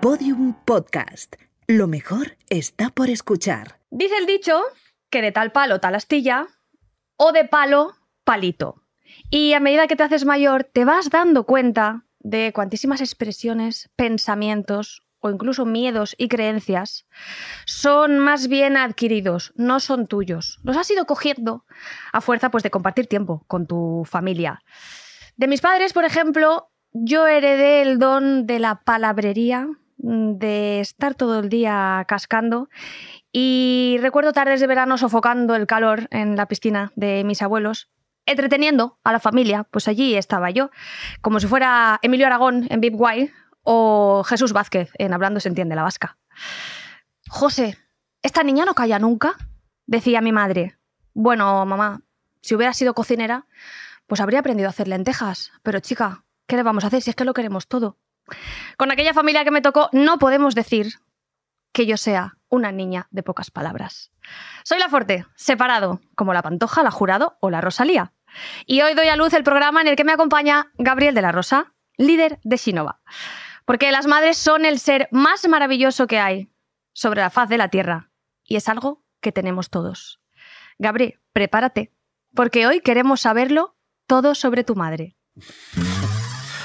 Podium Podcast. Lo mejor está por escuchar. Dice el dicho que de tal palo tal astilla o de palo palito. Y a medida que te haces mayor te vas dando cuenta de cuantísimas expresiones, pensamientos o incluso miedos y creencias son más bien adquiridos, no son tuyos. Los has ido cogiendo a fuerza pues, de compartir tiempo con tu familia. De mis padres, por ejemplo, yo heredé el don de la palabrería, de estar todo el día cascando y recuerdo tardes de verano sofocando el calor en la piscina de mis abuelos, entreteniendo a la familia, pues allí estaba yo, como si fuera Emilio Aragón en Big Guay o Jesús Vázquez en Hablando se entiende la vasca. José, ¿esta niña no calla nunca? decía mi madre. Bueno, mamá, si hubiera sido cocinera, pues habría aprendido a hacer lentejas, pero chica, ¿qué le vamos a hacer si es que lo queremos todo? Con aquella familia que me tocó, no podemos decir que yo sea una niña de pocas palabras. Soy la Forte, separado, como la Pantoja, la Jurado o la Rosalía. Y hoy doy a luz el programa en el que me acompaña Gabriel de la Rosa, líder de Shinova. Porque las madres son el ser más maravilloso que hay sobre la faz de la Tierra. Y es algo que tenemos todos. Gabriel, prepárate, porque hoy queremos saberlo todo sobre tu madre.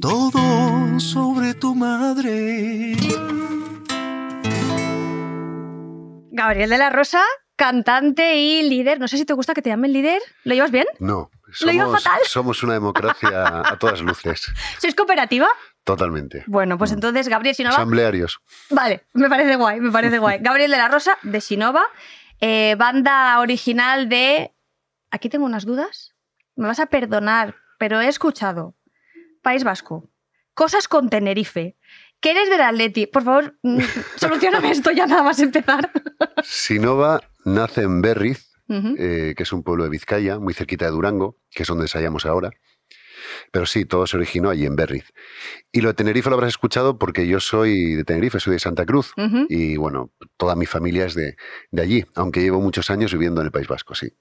todo sobre tu madre. Gabriel de la Rosa, cantante y líder. No sé si te gusta que te llamen líder. ¿Lo llevas bien? No, ¿Lo llevas somos, fatal? somos una democracia a todas luces. ¿Sois cooperativa? Totalmente. Bueno, pues entonces Gabriel Sinova. Asamblearios. Vale, me parece guay, me parece guay. Gabriel de la Rosa, de Sinova, eh, banda original de. Aquí tengo unas dudas. Me vas a perdonar, pero he escuchado. País Vasco. Cosas con Tenerife. Que eres del Atleti. Por favor, mm, solucioname esto ya nada más empezar. Sinova nace en Berriz, eh, que es un pueblo de Vizcaya, muy cerquita de Durango, que es donde ensayamos ahora. Pero sí, todo se originó allí en Berriz. Y lo de Tenerife lo habrás escuchado porque yo soy de Tenerife, soy de Santa Cruz. Y bueno, toda mi familia es de, de allí, aunque llevo muchos años viviendo en el País Vasco, sí.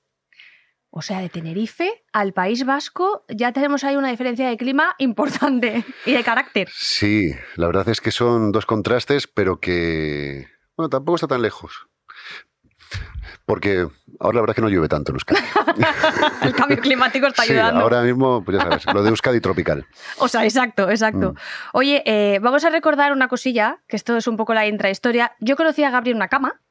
O sea, de Tenerife al País Vasco ya tenemos ahí una diferencia de clima importante y de carácter. Sí, la verdad es que son dos contrastes, pero que, bueno, tampoco está tan lejos. Porque ahora la verdad es que no llueve tanto en Euskadi. El cambio climático está Sí, ayudando. ahora mismo, pues ya sabes, lo de Euskadi tropical. O sea, exacto, exacto. Mm. Oye, eh, vamos a recordar una cosilla, que esto es un poco la intrahistoria. Yo conocí a Gabriel en una cama,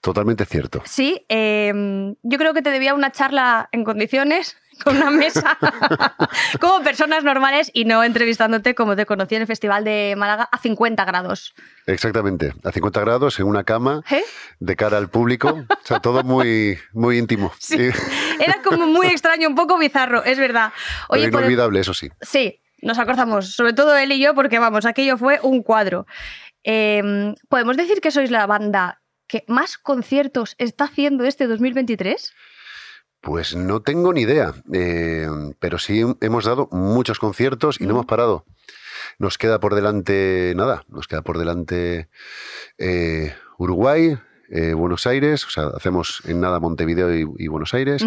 Totalmente cierto. sí. eh, yo creo que te debía una charla en condiciones, con una mesa, como personas normales y no entrevistándote como te conocí en el Festival de Málaga a 50 grados. Exactamente. A 50 grados, en una cama, ¿Eh? de cara al público. O sea, todo muy, muy íntimo. Sí. Era como muy extraño, un poco bizarro, es verdad. pero por- inolvidable, eso sí. Sí, nos acordamos, sobre todo él y yo, porque vamos, aquello fue un cuadro. Eh, ¿Podemos decir que sois la banda que más conciertos está haciendo este 2023? Pues no tengo ni idea, eh, pero sí hemos dado muchos conciertos y no Mm. hemos parado. Nos queda por delante, nada, nos queda por delante eh, Uruguay, eh, Buenos Aires, o sea, hacemos en nada Montevideo y, y Buenos Aires,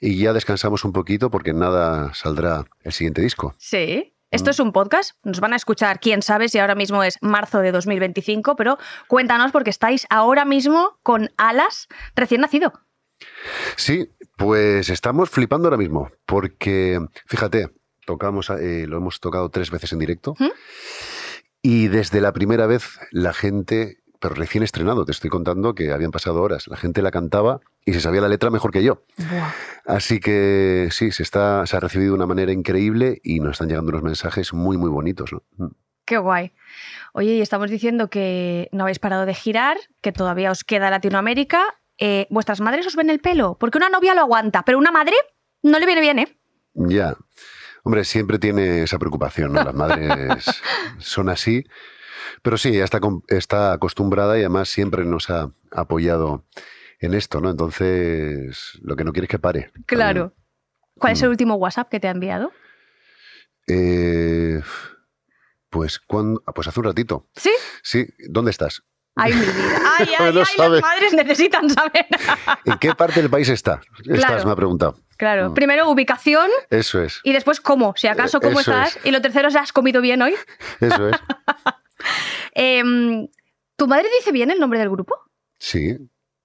y ya descansamos un poquito porque en nada saldrá el siguiente disco. Sí. Esto es un podcast, nos van a escuchar, quién sabe si ahora mismo es marzo de 2025, pero cuéntanos porque estáis ahora mismo con Alas recién nacido. Sí, pues estamos flipando ahora mismo, porque fíjate, tocamos, eh, lo hemos tocado tres veces en directo ¿Mm? y desde la primera vez la gente, pero recién estrenado, te estoy contando que habían pasado horas, la gente la cantaba y se sabía la letra mejor que yo. Así que sí, se, está, se ha recibido de una manera increíble y nos están llegando unos mensajes muy, muy bonitos. ¿no? Mm. Qué guay. Oye, y estamos diciendo que no habéis parado de girar, que todavía os queda Latinoamérica. Eh, ¿Vuestras madres os ven el pelo? Porque una novia lo aguanta, pero una madre no le viene bien, ¿eh? Ya. Hombre, siempre tiene esa preocupación, ¿no? Las madres son así. Pero sí, ella está, está acostumbrada y además siempre nos ha apoyado en esto, ¿no? Entonces, lo que no quiere es que pare. Claro. ¿Cuál es el Mm. último WhatsApp que te ha enviado? Eh, pues, cuando, pues hace un ratito. ¿Sí? Sí, ¿dónde estás? Ay, mi vida. Ay, ay, No ay, sabe. las madres necesitan saber. ¿En qué parte del país está? Estás, Claro. me ha preguntado. Claro, Mm. primero ubicación Eso es, y después cómo. Si acaso, ¿cómo eso estás? es. Y lo tercero, ¿se has comido bien hoy? eso es. Em, ¿Tu madre dice bien el nombre del grupo? Sí,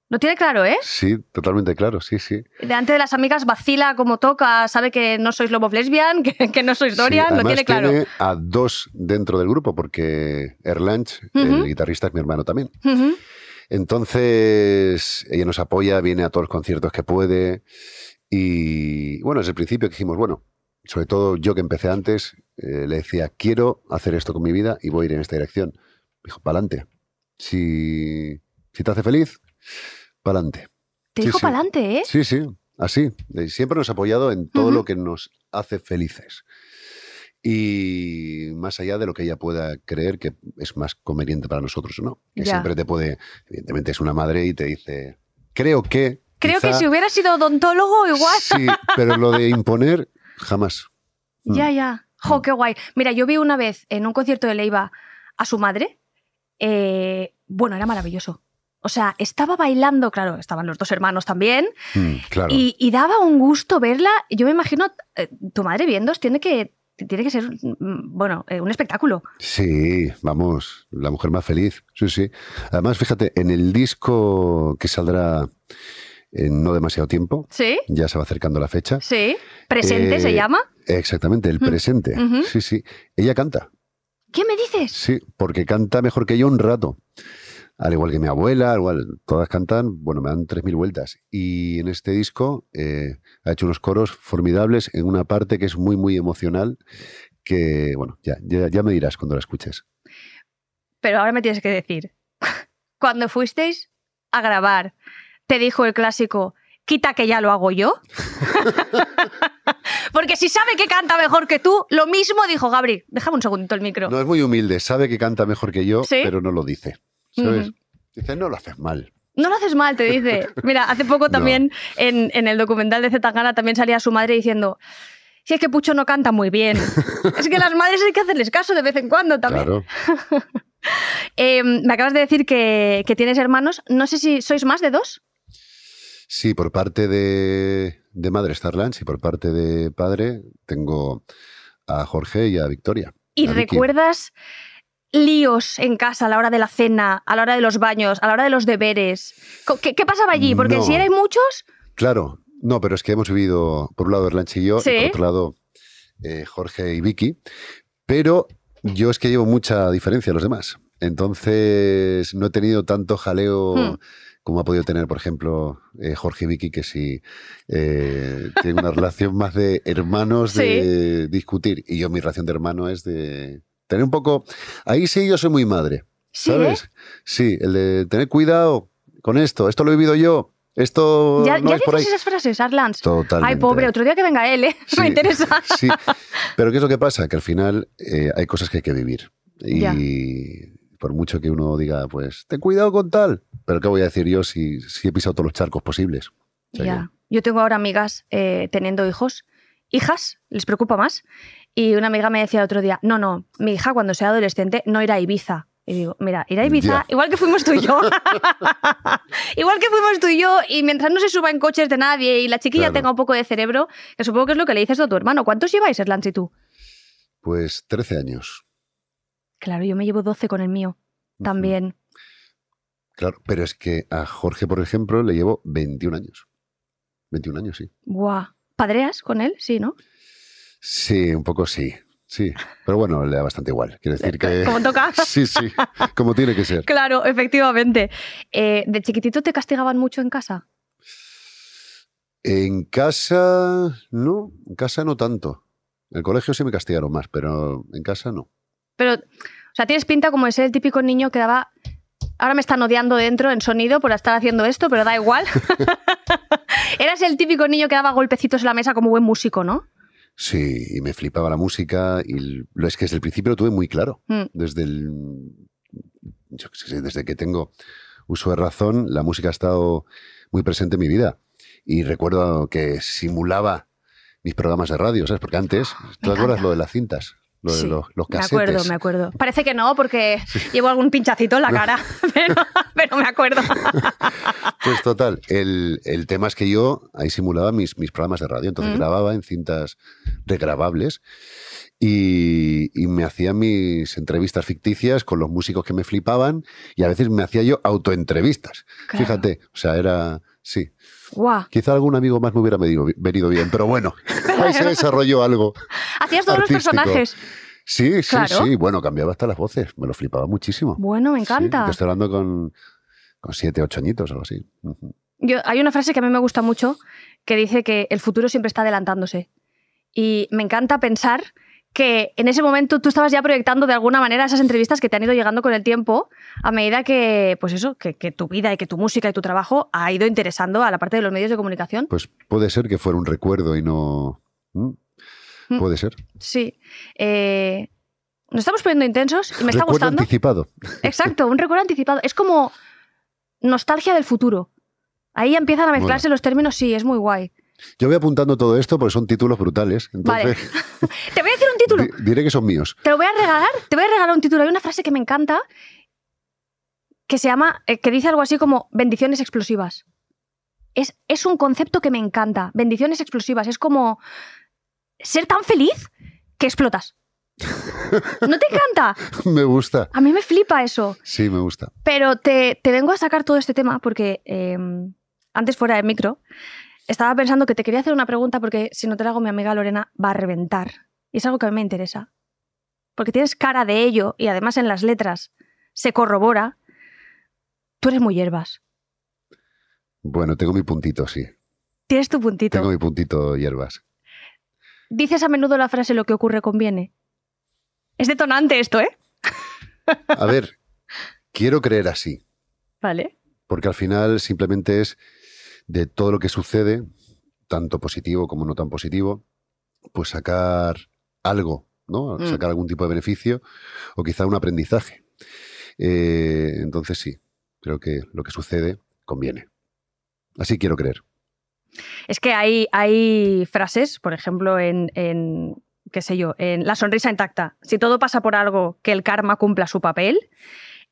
Lo tiene claro, ¿eh? sí, totalmente claro, sí, sí. Delante de las amigas vacila como toca, sabe que no sois lobo lesbian, que, que no sois Dorian, Sí, lo tiene claro. tiene a dos dentro del grupo, porque Erlange, Ujú. el guitarrista, es mi hermano también. Entonces, ella nos apoya, viene a todos los conciertos que puede. Y bueno, desde el principio que dijimos, bueno, sobre todo yo que empecé antes, eh, le decía, quiero hacer esto con mi vida y voy a ir en esta dirección. Dijo, pa'lante. Si, si te hace feliz, pa'lante. Te Sí, dijo sí. para adelante, ¿eh? Sí, sí, así. Eh, Siempre nos ha apoyado en todo lo que nos hace felices. Y más allá de lo que ella pueda creer que es más conveniente para nosotros o no. Que Ya. siempre te puede, evidentemente es una madre y te dice, creo que... Creo que si hubiera sido odontólogo, igual. Sí, pero lo de imponer, jamás. Mm. Ya, ya. Jo, qué guay. Mira, yo vi una vez en un concierto de Leiva a su madre. Eh, bueno, era maravilloso. O sea, estaba bailando, claro, estaban los dos hermanos también, Mm, claro. y, y daba un gusto verla. Yo me imagino, eh, tu madre viendo, tiene que, tiene que ser, mm, bueno, eh, un espectáculo. Sí, vamos, la mujer más feliz. Sí, sí. Además, fíjate, en el disco que saldrá en no demasiado tiempo, ¿Sí? ya se va acercando la fecha. Sí. Presente se llama. Exactamente, el Mm, presente. Sí, sí. Ella canta, ¿Qué me dices? sí, porque canta mejor que yo un rato. Al igual que mi abuela, al igual, todas cantan, bueno, me dan 3.000 vueltas. Y en este disco eh, ha hecho unos coros formidables en una parte que es muy, muy emocional, que, bueno, ya, ya, ya me dirás cuando la escuches. Pero ahora me tienes que decir. Cuando fuisteis a grabar, te dijo el clásico, quita que ya lo hago yo. Porque si sabe que canta mejor que tú, lo mismo dijo Gabri. Déjame un segundito el micro. No es muy humilde, sabe que canta mejor que yo, ¿Sí? pero no lo dice. ¿Sabes? Dice, no lo haces mal. No lo haces mal, te dice. Mira, hace poco No. también en, en el documental de Zetangana también salía su madre diciendo, si es que Pucho no canta muy bien. es que las madres hay que hacerles caso de vez en cuando también. Claro. Eh, me acabas de decir que, que tienes hermanos. No sé si sois más de dos. Sí, por parte de, de madre Starlands y por parte de padre tengo a Jorge y a Victoria. ¿Y a recuerdas líos en casa a la hora de la cena, a la hora de los baños, a la hora de los deberes? ¿Qué, qué pasaba allí? Porque No. si erais muchos, Claro, no, pero es que hemos vivido, por un lado, Erlanche y yo, Sí. y por otro lado, eh, Jorge y Vicky, pero yo es que llevo mucha diferencia a los demás. Entonces, no he tenido tanto jaleo Hmm. Como ha podido tener, por ejemplo, eh, Jorge y Vicky, que sí eh, tienen una relación más de hermanos, de discutir. Y yo, mi relación de hermano es de tener un poco. Ahí sí, yo soy muy madre. ¿Sabes? Sí, el de tener cuidado con esto. Esto lo he vivido yo. Esto. ¿Ya, no ya es por ahí. dices esas frases, Arlands? Totalmente. Ay, pobre, otro día que venga él, ¿eh? Sí, Me interesa. Sí, pero ¿qué es lo que pasa? Que al final eh, hay cosas que hay que vivir. Y Ya. Por mucho que uno diga, pues, ten cuidado con tal. Pero ¿qué voy a decir yo si, si he pisado todos los charcos posibles? O sea Ya. Yo tengo ahora amigas eh, teniendo hijos. Hijas, les preocupa más. Y una amiga me decía el otro día, no, no, mi hija cuando sea adolescente no irá a Ibiza. Y digo, mira, ir a Ibiza, igual que fuimos tú y yo. igual que fuimos tú y yo, y mientras no se suba en coches de nadie y la chiquilla Claro. tenga un poco de cerebro, que supongo que es lo que le dices a tu hermano. ¿Cuántos lleváis, Erlans y tú? Pues 13 años. Claro, yo me llevo 12 con el mío. También. Claro, pero es que a Jorge, por ejemplo, le llevo 21 años. 21 años, sí. Buah. ¿Padreas con él? Sí, ¿no? Sí, un poco sí. Sí, pero bueno, le da bastante igual. Quiero decir que... Como toca. Sí, sí, como tiene que ser. Claro, efectivamente. Eh, ¿De chiquitito te castigaban mucho en casa? En casa, no, en casa no tanto. En el colegio sí me castigaron más, pero en casa no. Pero, o sea, tienes pinta como de ser el típico niño que daba. Ahora me están odiando dentro en sonido por estar haciendo esto, pero da igual. Eras el típico niño que daba golpecitos en la mesa como buen músico, ¿no? Sí, y me flipaba la música y lo es que desde el principio lo tuve muy claro. Mm. Desde el yo qué sé, desde que tengo uso de razón, la música ha estado muy presente en mi vida. Y recuerdo que simulaba mis programas de radio, ¿sabes? Porque antes, ¿tú te acuerdas lo de las cintas? Lo de Sí, los, los me casetes. acuerdo, me acuerdo. Parece que no, porque llevo algún pinchacito en la cara, pero, pero me acuerdo. Pues total, el, el tema es que yo ahí simulaba mis, mis programas de radio, entonces Mm. grababa en cintas regrabables y, y me hacía mis entrevistas ficticias con los músicos que me flipaban y a veces me hacía yo autoentrevistas. Claro. Fíjate, o sea, era, sí, Quizá algún amigo más me hubiera venido, venido bien, pero bueno, ahí se desarrolló algo. Hacías todos los Artístico. personajes. Sí, sí, Claro. sí, bueno, cambiaba hasta las voces, me lo flipaba muchísimo. Bueno, me Sí, encanta. te estoy hablando con, con siete, ocho añitos o algo así. Yo, hay una frase que a mí me gusta mucho que dice que el futuro siempre está adelantándose. Y me encanta pensar que en ese momento tú estabas ya proyectando de alguna manera esas entrevistas que te han ido llegando con el tiempo a medida que, pues eso, que, que tu vida y que tu música y tu trabajo ha ido interesando a la parte de los medios de comunicación. Pues puede ser que fuera un recuerdo y no... ¿Mm? Mm. Puede ser. Sí. Eh, nos estamos poniendo intensos y me está recuerdo gustando. anticipado. Exacto, un recuerdo anticipado. Es como nostalgia del futuro. Ahí empiezan a mezclarse los términos, sí, es muy guay. Yo voy apuntando todo esto porque son títulos brutales. Vale. Entonces, Te voy a decir título. di- diré que son míos. Te lo voy a regalar, te voy a regalar un título. Hay una frase que me encanta que se llama, eh, que dice algo así como bendiciones explosivas. Es, es un concepto que me encanta. Bendiciones explosivas. Es como ser tan feliz que explotas. ¿No te encanta? me gusta. A mí me flipa eso. Sí, me gusta. Pero te, te vengo a sacar todo este tema porque eh, antes fuera de micro estaba pensando que te quería hacer una pregunta porque si no te la hago mi amiga Lorena va a reventar. Y es algo que a mí me interesa. Porque tienes cara de ello y además en las letras se corrobora. Tú eres muy hierbas. Bueno, tengo mi puntito, sí. Tienes tu puntito. Tengo mi puntito hierbas. Dices a menudo la frase lo que ocurre conviene. Es detonante esto, ¿eh? A ver, quiero creer así. Vale. Porque al final simplemente es de todo lo que sucede, tanto positivo como no tan positivo, pues sacar algo, ¿no? Mm. Sacar algún tipo de beneficio o quizá un aprendizaje. Eh, entonces sí, creo que lo que sucede conviene. Así quiero creer. Es que hay, hay frases, por ejemplo, en, en, qué sé yo, en La sonrisa intacta. Si todo pasa por algo, que el karma cumpla su papel.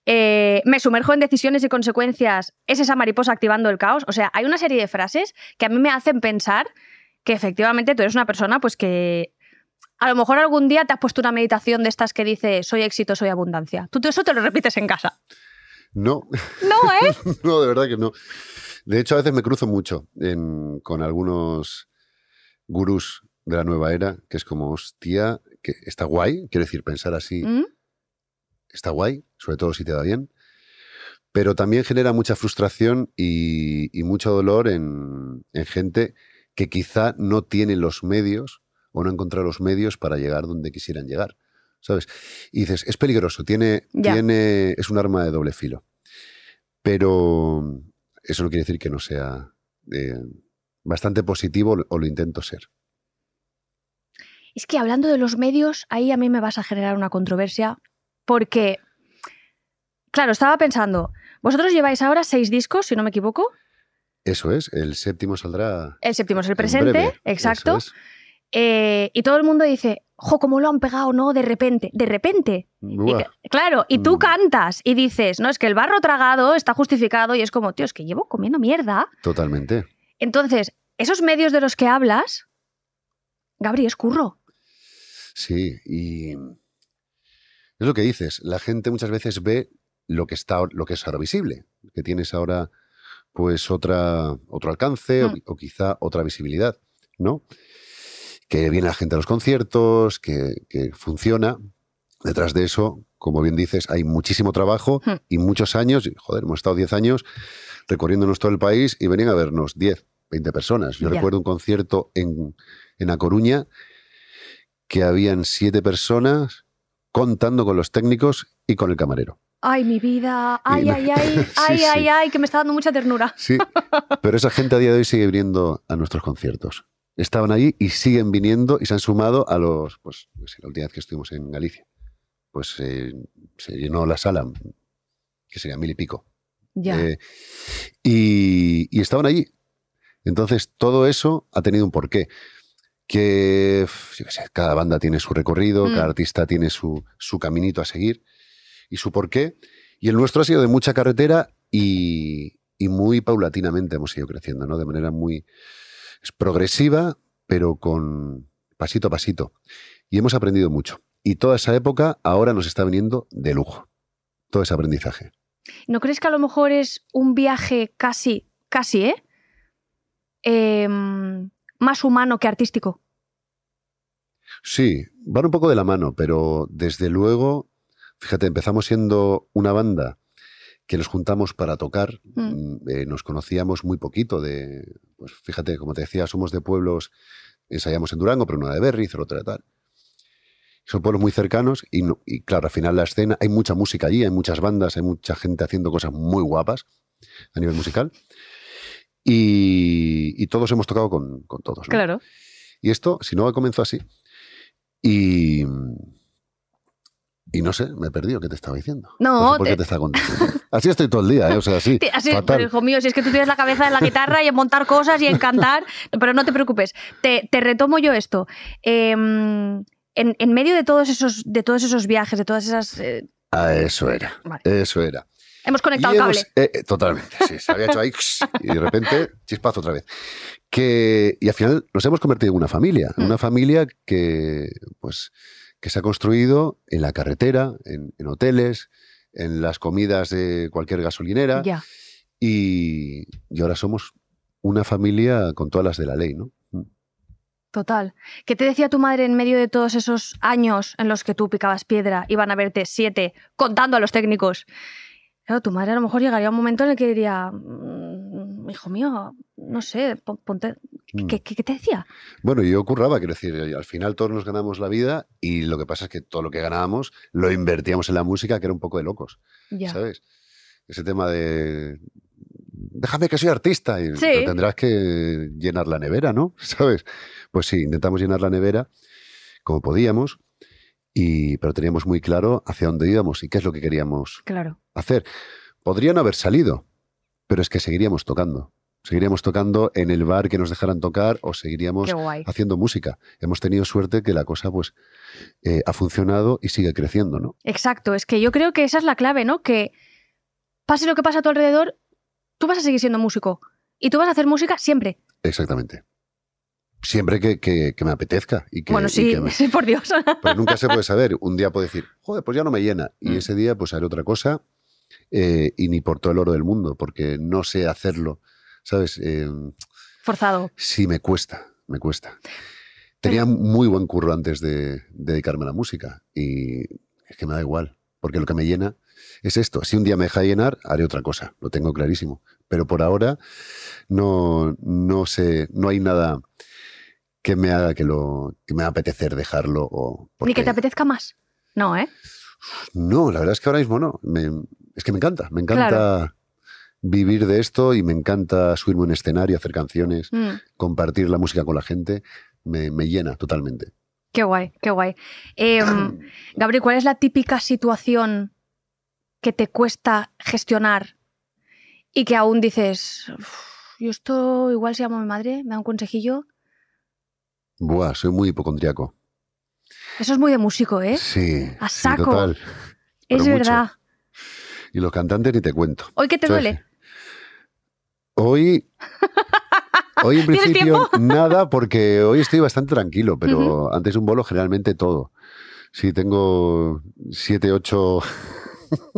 Eh, me sumerjo en decisiones y consecuencias. Es esa mariposa activando el caos. O sea, hay una serie de frases que a mí me hacen pensar que efectivamente tú eres una persona pues que a lo mejor algún día te has puesto una meditación de estas que dice soy éxito, soy abundancia. Tú eso te lo repites en casa. No, No, ¿eh? no, de verdad que no. De hecho, a veces me cruzo mucho en- con algunos gurús de la nueva era, que es como, hostia, que está guay, quiero decir, pensar así ¿Mm? está guay, sobre todo si te da bien, pero también genera mucha frustración y, y mucho dolor en, en gente que quizá no tiene los medios o no ha encontrado los medios para llegar donde quisieran llegar. ¿Sabes? Y dices, es peligroso, tiene, Ya. tiene, es un arma de doble filo. Pero eso no quiere decir que no sea eh, bastante positivo o lo intento ser. Es que hablando de los medios, ahí a mí me vas a generar una controversia porque, claro, estaba pensando, vosotros lleváis ahora seis discos, si no me equivoco, Eso es, el séptimo saldrá. el séptimo es el en presente, breve. exacto, Eso es. Eh, y todo el mundo dice, jo, cómo lo han pegado, ¿no? De repente, de repente. Y claro, y tú Mm. cantas y dices, no, es que el barro tragado está justificado y es como, tío, es que llevo comiendo mierda. Totalmente. Entonces, esos medios de los que hablas, Gabri, es curro. Sí, y es lo que dices. La gente muchas veces ve lo que está, lo que es ahora visible, que tienes ahora, pues otra, otro alcance o- Mm. o, quizá otra visibilidad, ¿no? Que viene la gente a los conciertos, que, que funciona. Detrás de eso, como bien dices, hay muchísimo trabajo Mm. y muchos años. Joder, hemos estado 10 años recorriéndonos todo el país y venían a vernos 10, 20 personas. Yo recuerdo un concierto en, en A Coruña que habían siete personas contando con los técnicos y con el camarero. Ay, mi vida, ay, Y- ay, ay, Sí, ay, sí. ay, ay, que me está dando mucha ternura. Sí, pero esa gente a día de hoy sigue viniendo a nuestros conciertos. Estaban allí y siguen viniendo y se han sumado a los, pues, la última vez que estuvimos en Galicia. Pues eh, se llenó la sala que serían mil y pico. Ya. Eh, y, y estaban allí. Entonces, todo eso ha tenido un porqué. Que, yo qué sé, cada banda tiene su recorrido, Mm. cada artista tiene su, su caminito a seguir y su porqué. Y el nuestro ha sido de mucha carretera y, y muy paulatinamente hemos ido creciendo, ¿no? De manera muy es progresiva, pero con pasito a pasito. Y hemos aprendido mucho. Y toda esa época ahora nos está viniendo de lujo. Todo ese aprendizaje. ¿No crees que a lo mejor es un viaje casi, casi, ¿eh? Em, más humano que artístico? Sí, van un poco de la mano, pero desde luego, fíjate, empezamos siendo una banda que nos juntamos para tocar, Mm. mm, eh, nos conocíamos muy poquito de, pues fíjate, como te decía, somos de pueblos, ensayamos en Durango, pero una de Berriz, otra de tal. Son pueblos muy cercanos y, no- y claro, al final la escena, hay mucha música allí, hay muchas bandas, hay mucha gente haciendo cosas muy guapas a nivel musical. Y, y todos hemos tocado con, con todos. ¿no? Claro. Y esto, si no, comenzó así. Y. Y no sé, me he perdido. ¿Qué te estaba diciendo? No, sé ¿Por qué te- te estaba contando? Así estoy todo el día, ¿eh? O sea, así. Sí, así, fatal. pero, hijo mío, si es que tú tienes la cabeza en la guitarra y en montar cosas y en cantar, pero no te preocupes. Te, te retomo yo esto. Em, en, en medio de todos esos, de todos esos viajes, de todas esas. eh, Ah, eso era. Vale. Eso era. hemos conectado el cable. eh, eh, totalmente, sí. Se había hecho ahí y de repente chispazo otra vez. Que, y al final nos hemos convertido en una familia. Mm. Una familia que, pues, que se ha construido en la carretera, en, en hoteles, en las comidas de cualquier gasolinera. Ya. Y, y ahora somos una familia con todas las de la ley, ¿no? Mm. Total. ¿Qué te decía tu madre en medio de todos esos años en los que tú picabas piedra, iban a verte siete, contando a los técnicos? Claro, tu madre a lo mejor llegaría a un momento en el que diría, "Mm, hijo mío, no sé, pon- ponte... Mm. ¿Qué, qué- qué te decía? Bueno, yo curraba, quiero decir, al final todos nos ganamos la vida y lo que pasa es que todo lo que ganábamos lo invertíamos en la música, que era un poco de locos, Ya. ¿sabes? Ese tema de... Déjame que soy artista y Sí. pero tendrás que llenar la nevera, ¿no? ¿Sabes? Pues sí, intentamos llenar la nevera como podíamos, y, pero teníamos muy claro hacia dónde íbamos y qué es lo que queríamos Claro. hacer. Podrían haber salido, pero es que seguiríamos tocando. Seguiríamos tocando en el bar que nos dejaran tocar o seguiríamos haciendo música. Hemos tenido suerte que la cosa pues eh, ha funcionado y sigue creciendo, ¿no? Exacto, es que yo creo que esa es la clave, ¿no? Que pase lo que pase a tu alrededor, tú vas a seguir siendo músico. Y tú vas a hacer música siempre. Exactamente. Siempre que, que- que me apetezca. Y que, bueno, y sí, que me- sí, por Dios. Pero nunca se puede saber. Un día puedo decir, joder, pues ya no me llena. Y Mm. ese día pues haré otra cosa eh, y ni por todo el oro del mundo, porque no sé hacerlo. ¿Sabes? Eh, Forzado. Sí, me cuesta, me cuesta. Tenía muy buen curro antes de, de dedicarme a la música y es que me da igual, porque lo que me llena es esto. Si un día me deja llenar, haré otra cosa, lo tengo clarísimo. Pero por ahora no, no sé, no hay nada que me haga que, lo, que me apetecer dejarlo. O Ni que te apetezca más. No, ¿eh? No, la verdad es que ahora mismo no. Me- es que me encanta, me encanta Claro. vivir de esto y me encanta subirme a un escenario, hacer canciones Mm, compartir la música con la gente me, me llena totalmente. qué guay, qué guay. Em, Gabriel, ¿cuál es la típica situación que te cuesta gestionar y que aún dices, "Uf, yo esto igual si llamo a mi madre, me da un consejillo? Buah, soy muy hipocondriaco. Eso es muy de músico, ¿eh? Sí, A sí, saco. total. es verdad. Y los cantantes ni te cuento. ¿Hoy qué te duele? Hoy, hoy en ¿Tienes principio nada, porque hoy estoy bastante tranquilo, pero antes de un bolo generalmente todo. Sí, tengo siete, ocho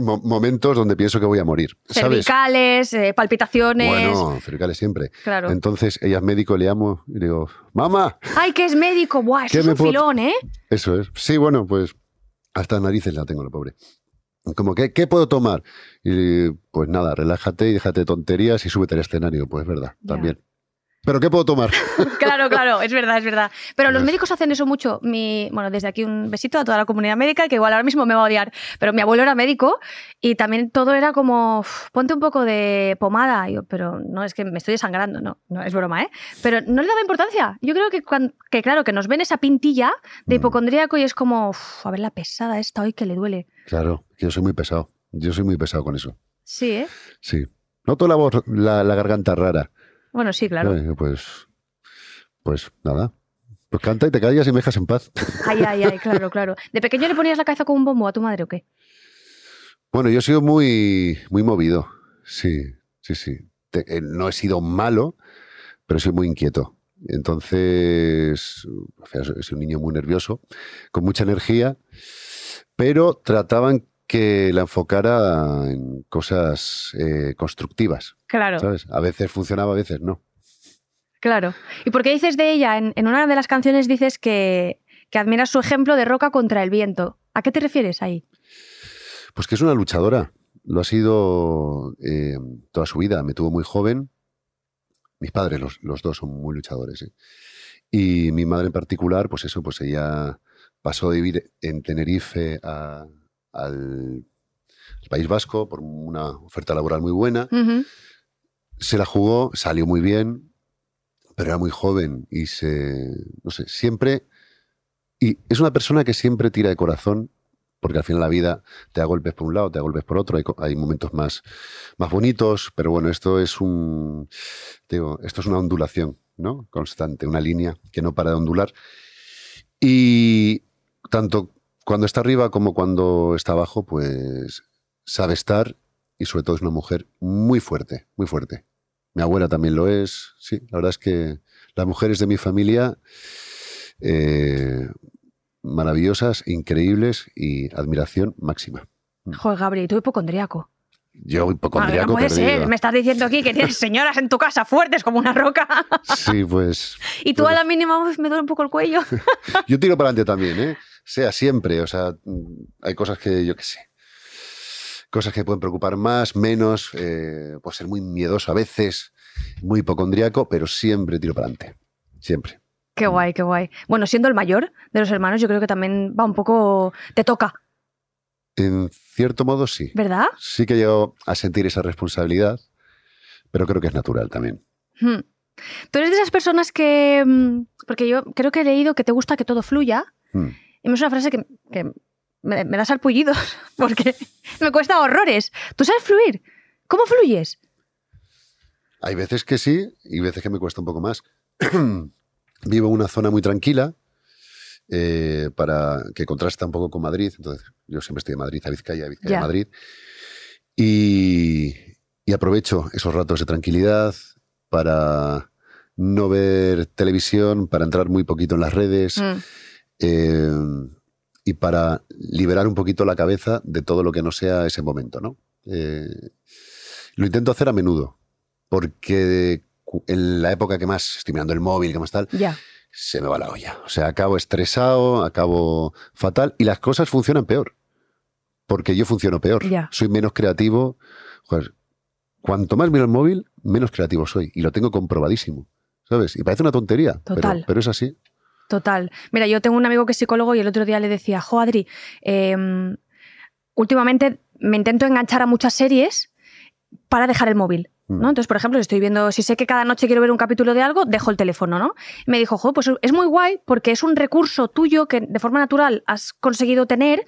mo- momentos donde pienso que voy a morir. ¿Sabes? Cervicales, eh, palpitaciones. Bueno, cervicales siempre. claro. Entonces, ella es médico, le amo y le digo, mamá, Ay, que es médico. Buah, eso ¿Qué es un puedo- filón, ¿eh? Eso es. Sí, bueno, pues hasta narices la tengo la pobre. Como, ¿qué, ¿qué puedo tomar? Y pues nada, relájate y déjate tonterías y súbete al escenario. Pues es verdad, también. ¿Pero qué puedo tomar? claro, claro, es verdad, es verdad. Pero los médicos hacen eso mucho. Mi, bueno, desde aquí un besito a toda la comunidad médica, que igual ahora mismo me va a odiar, pero mi abuelo era médico y también todo era como, "Uf, ponte un poco de pomada. Y yo, pero no, es que me estoy desangrando, no, no es broma, ¿eh? Pero no le daba importancia. Yo creo que, cuan- que claro, que nos ven esa pintilla de Mm. hipocondríaco y es como, "Uf, a ver la pesada esta hoy que le duele. Claro, yo soy muy pesado. Yo soy muy pesado con eso. Sí, ¿eh? Sí. Noto la voz, la, la garganta rara. Bueno, sí, claro. Eh, pues, pues nada. Pues canta y te callas y me dejas en paz. Ay, ay, ay, claro, claro. ¿De pequeño le ponías la cabeza con un bombo a tu madre o qué? Bueno, yo he sido muy, muy movido. Sí, sí, sí. Te- eh, no he sido malo, pero soy muy inquieto. Entonces, o sea, soy soy un niño muy nervioso, con mucha energía, pero trataban que la enfocara en cosas eh, constructivas, Claro. ¿sabes? A veces funcionaba, a veces no. Claro. ¿Y por qué dices de ella? En, en una de las canciones dices que, que admiras su ejemplo de roca contra el viento. ¿A qué te refieres ahí? Pues que es una luchadora. Lo ha sido eh, toda su vida. Me tuvo muy joven. Mis padres, los, los dos, son muy luchadores. ¿eh? Y mi madre en particular, pues eso, pues ella pasó de vivir en Tenerife a- al, al País Vasco por una oferta laboral muy buena. Se la jugó, salió muy bien, pero era muy joven y se, no sé, siempre... Y es una persona que siempre tira de corazón, porque al final la vida te da golpes por un lado, te da golpes por otro, hay, hay momentos más, más bonitos, pero bueno, esto es un, digo, esto es una ondulación, ¿no? Constante, una línea que no para de ondular. Y tanto cuando está arriba como cuando está abajo, pues sabe estar y sobre todo es una mujer muy fuerte, muy fuerte. Mi abuela también lo es, sí, la verdad es que las mujeres de mi familia, eh, maravillosas, increíbles y admiración máxima. Joder, Gabriel, tú hipocondríaco. Yo Madre, hipocondriaco no puede ser. Me estás diciendo aquí que tienes señoras en tu casa fuertes como una roca. Sí, pues y tú a la mínima "Uf, me duele un poco el cuello. yo tiro para adelante también, ¿eh? Sea siempre, o sea, hay cosas que yo qué sé. Cosas que pueden preocupar más, menos, eh, puedo ser muy miedoso a veces, muy hipocondriaco, pero siempre tiro para adelante. Siempre. qué guay, qué guay. Bueno, siendo el mayor de los hermanos, yo creo que también va un poco. Te toca, En cierto modo, sí. ¿verdad? Sí que llego a sentir esa responsabilidad, pero creo que es natural también. Hmm. Tú eres de esas personas que. mm, Porque yo creo que he leído que te gusta que todo fluya. Mm. Y es una frase que, que me, me da salpullidos, porque me cuesta horrores. ¿Tú sabes fluir? ¿Cómo fluyes? Hay veces que sí y veces que me cuesta un poco más. Vivo en una zona muy tranquila eh, para que contrasta un poco con Madrid. Entonces, yo siempre estoy de Madrid a Vizcaya, Vizcaya a Madrid. Y, y aprovecho esos ratos de tranquilidad para no ver televisión, para entrar muy poquito en las redes Mm. Eh, y para liberar un poquito la cabeza de todo lo que no sea ese momento, ¿no? Eh, lo intento hacer a menudo, porque en la época que más estoy mirando el móvil, que más tal, Ya. se me va la olla. O sea, acabo estresado, acabo fatal y las cosas funcionan peor, porque yo funciono peor. Ya. Soy menos creativo. Joder, cuanto más miro el móvil, menos creativo soy y lo tengo comprobadísimo, ¿sabes? Y parece una tontería, pero- Total. pero es así. Total. Mira, yo tengo un amigo que es psicólogo y el otro día le decía, jo, Adri, em, últimamente me intento enganchar a muchas series para dejar el móvil. ¿no? Mm. Entonces, por ejemplo, si estoy viendo, si sé que cada noche quiero ver un capítulo de algo, dejo el teléfono, ¿no? Y me dijo, jo, pues es muy guay porque es un recurso tuyo que de forma natural has conseguido tener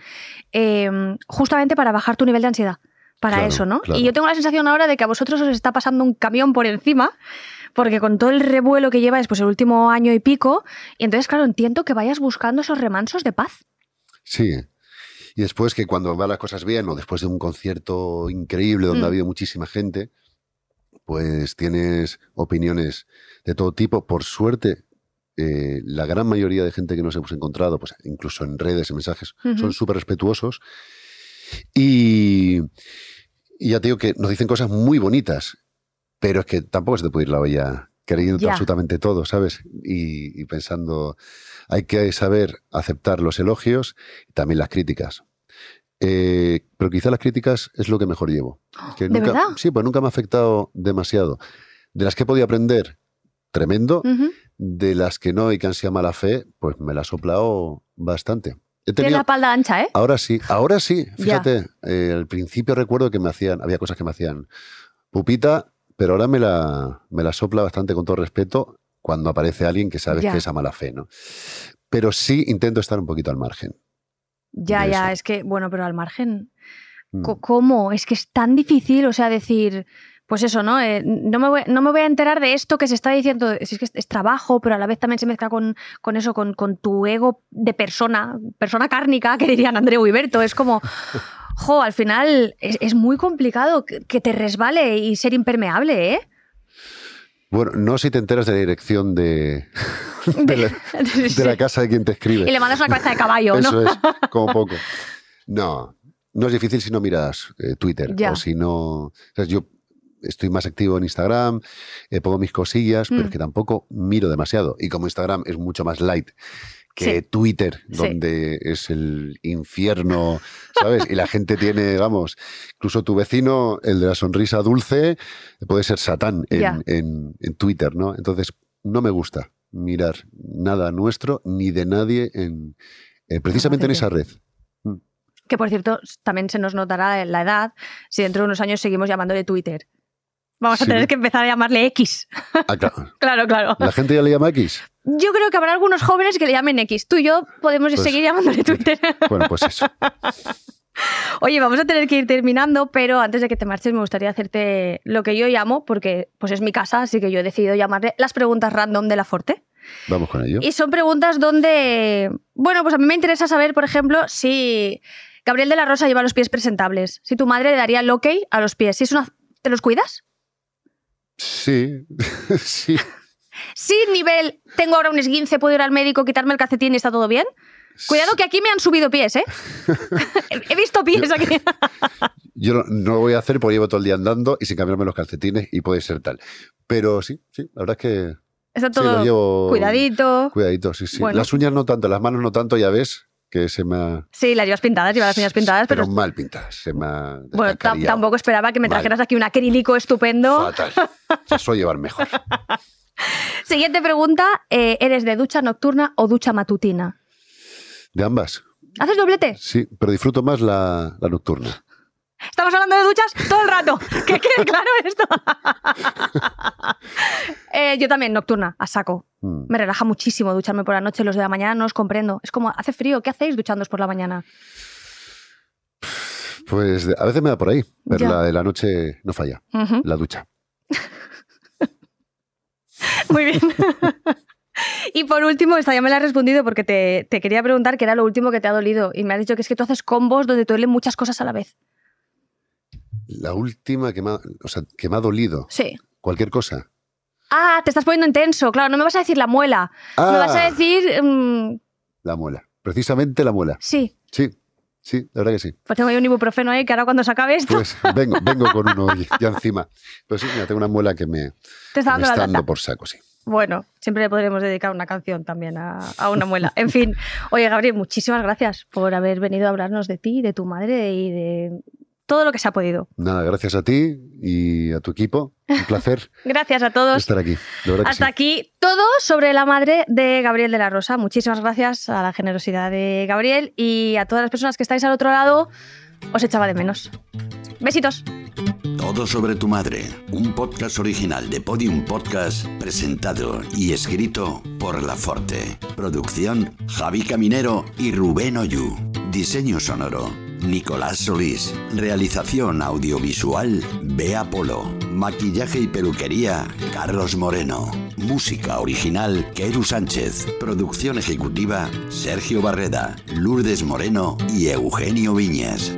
em, justamente para bajar tu nivel de ansiedad. Para Claro, eso, ¿no? claro. Y yo tengo la sensación ahora de que a vosotros os está pasando un camión por encima, porque con todo el revuelo que lleváis pues el último año y pico, y entonces, claro, entiendo que vayas buscando esos remansos de paz. Sí. Y después que cuando van las cosas bien, o después de un concierto increíble donde Mm. ha habido muchísima gente, pues tienes opiniones de todo tipo. Por suerte, eh, la gran mayoría de gente que nos hemos encontrado, pues incluso en redes, en mensajes, son súper respetuosos. Y, y ya te digo que nos dicen cosas muy bonitas, pero es que tampoco se te puede ir la olla creyendo Ya. absolutamente todo, ¿sabes? Y, y pensando, hay que saber aceptar los elogios y también las críticas. Eh, pero quizá las críticas es lo que mejor llevo. Que ¿De nunca- verdad? Sí, pues nunca me ha afectado demasiado. De las que he podido aprender, tremendo. Ujú. De las que no y que han sido mala fe, pues me la ha soplado bastante. He Tienes la espalda ancha, ¿eh? ahora sí, ahora sí, fíjate, eh, al principio recuerdo que me hacían, había cosas que me hacían pupita, pero ahora me la, me la sopla bastante con todo respeto cuando aparece alguien que sabes Ya. que es a mala fe, ¿no? Pero sí intento estar un poquito al margen. Ya, ya, es que, bueno, pero al margen. Mm. ¿Cómo? Es que es tan difícil, o sea, decir, pues eso, ¿no? Eh, no, me voy, no me voy a enterar de esto que se está diciendo, si es que es, es trabajo, pero a la vez también se mezcla con, con eso, con, con tu ego de persona, persona cárnica, que dirían Andreu y Berto. Es como, jo, al final es, es muy complicado que, que te resbale y ser impermeable, ¿eh? Bueno, no si te enteras de la dirección de, de, la, de la casa de quien te escribe. Y le mandas una cabeza de caballo, ¿no? Eso es, como poco. No, no es difícil si no miras eh, Twitter Ya. o si no... o sea, yo estoy más activo en Instagram, eh, pongo mis cosillas, pero Mm. es que tampoco miro demasiado. Y como Instagram es mucho más light que Sí. Twitter, Sí. donde es el infierno, ¿sabes? Y la gente tiene, vamos, incluso tu vecino, el de la sonrisa dulce, puede ser Satán en, en- en Twitter, ¿no? Entonces, no me gusta mirar nada nuestro ni de nadie en, eh, precisamente en esa red. Que por cierto, también se nos notará la edad si dentro de unos años seguimos llamándole Twitter. Vamos a tener que empezar a llamarle X. Ah, claro. Claro, claro. La gente ya le llama X. Yo creo que habrá algunos jóvenes que le llamen X. Tú y yo podemos Pues- seguir llamándole Twitter. Bueno, pues eso. Oye, vamos a tener que ir terminando, pero antes de que te marches me gustaría hacerte lo que yo llamo, porque pues es mi casa, así que yo he decidido llamarle las preguntas random de la Forte. Vamos con ello. Y son preguntas donde, bueno, pues a mí me interesa saber, por ejemplo, si Gabriel de la Rosa lleva los pies presentables, si tu madre le daría el ok a los pies, si es una... ¿Te los cuidas? Sí, sí. Sí, nivel, tengo ahora un esguince, puedo ir al médico, quitarme el calcetín y está todo bien. Cuidado que aquí me han subido pies, ¿eh? He visto pies aquí. Yo no, no lo voy a hacer porque llevo todo el día andando y sin cambiarme los calcetines y puede ser tal. Pero sí, sí, la verdad es que Está sí, lo todo llevo cuidadito. cuidadito, sí, sí. Bueno. Las uñas no tanto, las manos no tanto, ya ves que se me ha... Sí, las llevas pintadas, llevas las uñas pintadas, pero, Pero mal pintadas, se me ha bueno, tampoco esperaba que me Mal. trajeras aquí un acrílico estupendo. Fatal. Se suele llevar mejor. Siguiente pregunta, eh, ¿eres de ducha nocturna o ducha matutina? De ambas, ¿Haces doblete? sí, pero disfruto más la, la nocturna. Estamos hablando de duchas todo el rato. Que quede claro esto. Eh, yo también, nocturna, a saco. Mm. Me relaja muchísimo ducharme por la noche, los de la mañana no os comprendo. Es como, hace frío, ¿qué hacéis duchándoos por la mañana? Pues a veces me da por ahí, pero Ya. la de la noche no falla, la ducha. Muy bien. y por último, esta ya me la has respondido porque te, te quería preguntar qué era lo último que te ha dolido. Y me has dicho que es que tú haces combos donde te duelen muchas cosas a la vez. La última que me ha, o sea, que me ha dolido, Sí. cualquier cosa. Ah, te estás poniendo intenso. Claro, no me vas a decir la muela. Me vas a Ah, decir. mm, La muela, precisamente la muela. sí. Sí, sí, la verdad que sí. Pues tengo ahí un ibuprofeno ahí que ahora cuando se acabe esto Pues vengo, vengo con uno ya- ya encima. Pero sí, mira, tengo una muela que me, te está me dando la está lata. dando por saco, sí. Bueno, siempre le podremos dedicar una canción también a, a una muela. En fin, oye Gabriel, muchísimas gracias por haber venido a hablarnos de ti, de tu madre y de todo lo que se ha podido. Nada, gracias a ti y a tu equipo. Un placer Gracias a todos. estar aquí. De verdad que Hasta sí. aquí todo sobre la madre de Gabriel de la Rosa. Muchísimas gracias a la generosidad de Gabriel y a todas las personas que estáis al otro lado. Os echaba de menos. Besitos. Todo sobre tu madre, un podcast original de Podium Podcast, presentado y escrito por La Forte. Producción Javi Caminero y Rubén Oyu. Diseño sonoro Nicolás Solís. Realización audiovisual Bea Polo. Maquillaje y peluquería Carlos Moreno. Música original Keru Sánchez. Producción ejecutiva Sergio Barreda, Lourdes Moreno y Eugenio Viñas.